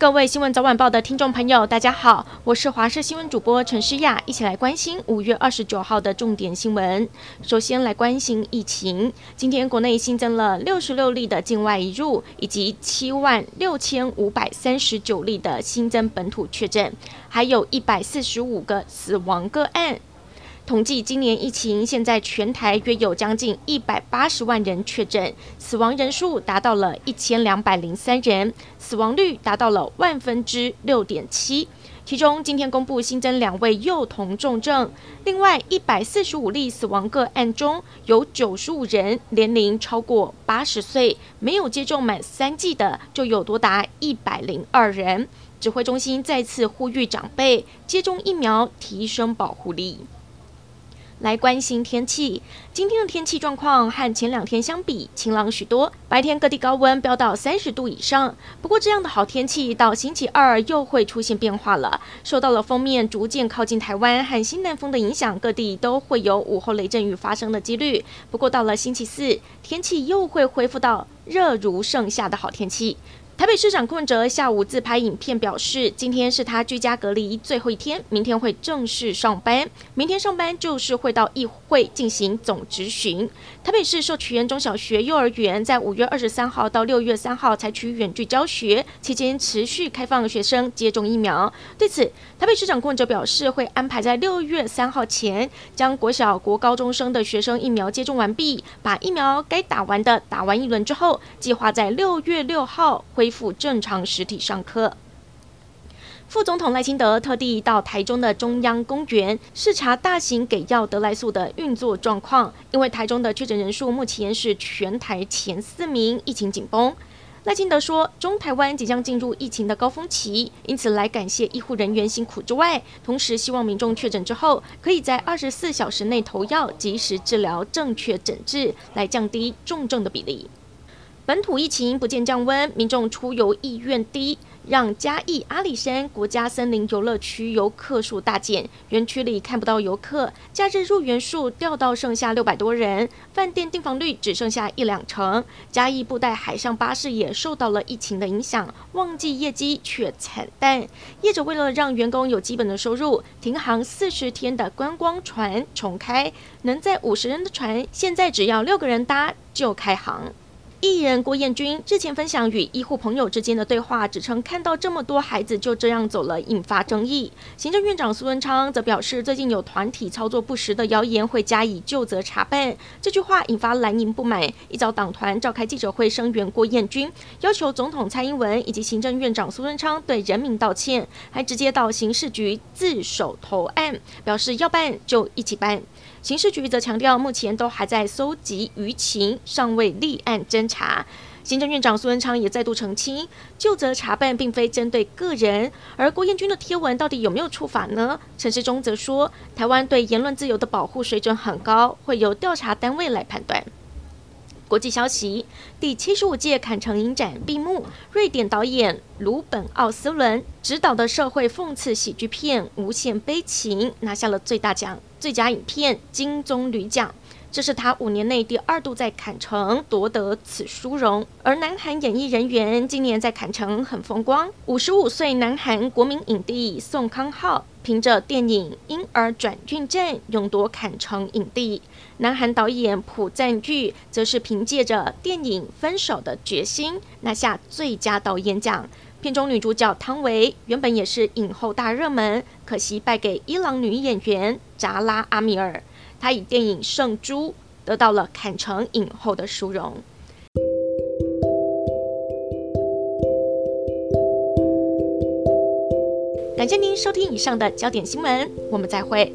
各位新闻早晚报的听众朋友，大家好，我是华视新闻主播陈诗雅，一起来关心五月二十九号的重点新闻。首先来关心疫情，今天国内新增了六十六例的境外移入，以及七万六千五百三十九例的新增本土确诊，还有一百四十五个死亡个案。统计今年疫情，现在全台约有将近一百八十万人确诊，死亡人数达到了一千两百零三人，死亡率达到了万分之六点七。其中今天公布新增两位幼童重症，另外一百四十五例死亡个案中有九十五人年龄超过八十岁，没有接种满三剂的就有多达一百零二人。指挥中心再次呼吁长辈接种疫苗，提升保护力。来关心天气，今天的天气状况和前两天相比晴朗许多，白天各地高温飙到三十度以上。不过这样的好天气到星期二又会出现变化了，受到了锋面逐渐靠近台湾和西南风的影响，各地都会有午后雷阵雨发生的几率。不过到了星期四，天气又会恢复到热如盛夏的好天气。台北市长柯文哲下午自拍影片表示，今天是他居家隔离最后一天，明天会正式上班。明天上班就是会到议会进行总质询。台北市受取园中小学、幼儿园在五月二十三号到六月三号采取远距教学期间，持续开放学生接种疫苗。对此，台北市长柯文哲表示，会安排在六月三号前将国小、国高中生的学生疫苗接种完毕，把疫苗该打完的打完一轮之后，计划在六月六号恢复正常实体上课。副总统赖清德特地到台中的中央公园视察大型给药得来素的运作状况，因为台中的确诊人数目前是全台前四名，疫情紧绷。赖清德说，中台湾即将进入疫情的高峰期，因此来感谢医护人员辛苦之外，同时希望民众确诊之后，可以在二十四小时内投药，及时治疗，正确诊治，来降低重症的比例。本土疫情不见降温，民众出游意愿低，让嘉义阿里山国家森林游乐区游客数大减，园区里看不到游客，假日入园数掉到剩下六百多人，饭店订房率只剩下一两成。嘉义布袋海上巴士也受到了疫情的影响，旺季业绩却惨淡。业者为了让员工有基本的收入，停航四十天的观光船重开，能载五十人的船，现在只要六个人搭就开航。艺人郭彦均日前分享与医护朋友之间的对话，指称看到这么多孩子就这样走了，引发争议。行政院长苏文昌则表示，最近有团体操作不实的谣言，会加以究责查办。这句话引发蓝营不满，一早党团召开记者会声援郭彦均，要求总统蔡英文以及行政院长苏文昌对人民道歉，还直接到刑事局自首投案，表示要办就一起办。刑事局则强调，目前都还在搜集舆情，尚未立案侦查。行政院长苏文昌也再度澄清，究责查办并非针对个人。而郭彦钧的贴文到底有没有处罚呢？陈世忠则说，台湾对言论自由的保护水准很高，会由调查单位来判断。国际消息：第七十五届坎城影展闭幕，瑞典导演鲁本奥斯伦执导的社会讽刺喜剧片《无限悲情》拿下了最大奖——最佳影片金棕榈奖。这是他五年内第二度在坎城夺得此殊荣。而南韩演艺人员今年在坎城很风光，五十五岁南韩国民影帝宋康昊凭着电影《婴儿转运站》勇夺坎城影帝。南韩导演朴赞郁则是凭借着电影《分手的决心》拿下最佳导演奖。片中女主角汤唯原本也是影后大热门，可惜败给伊朗女演员扎拉阿米尔。他以电影《圣珠》得到了坎城影后的殊荣。感谢您收听以上的焦点新闻，我们再会。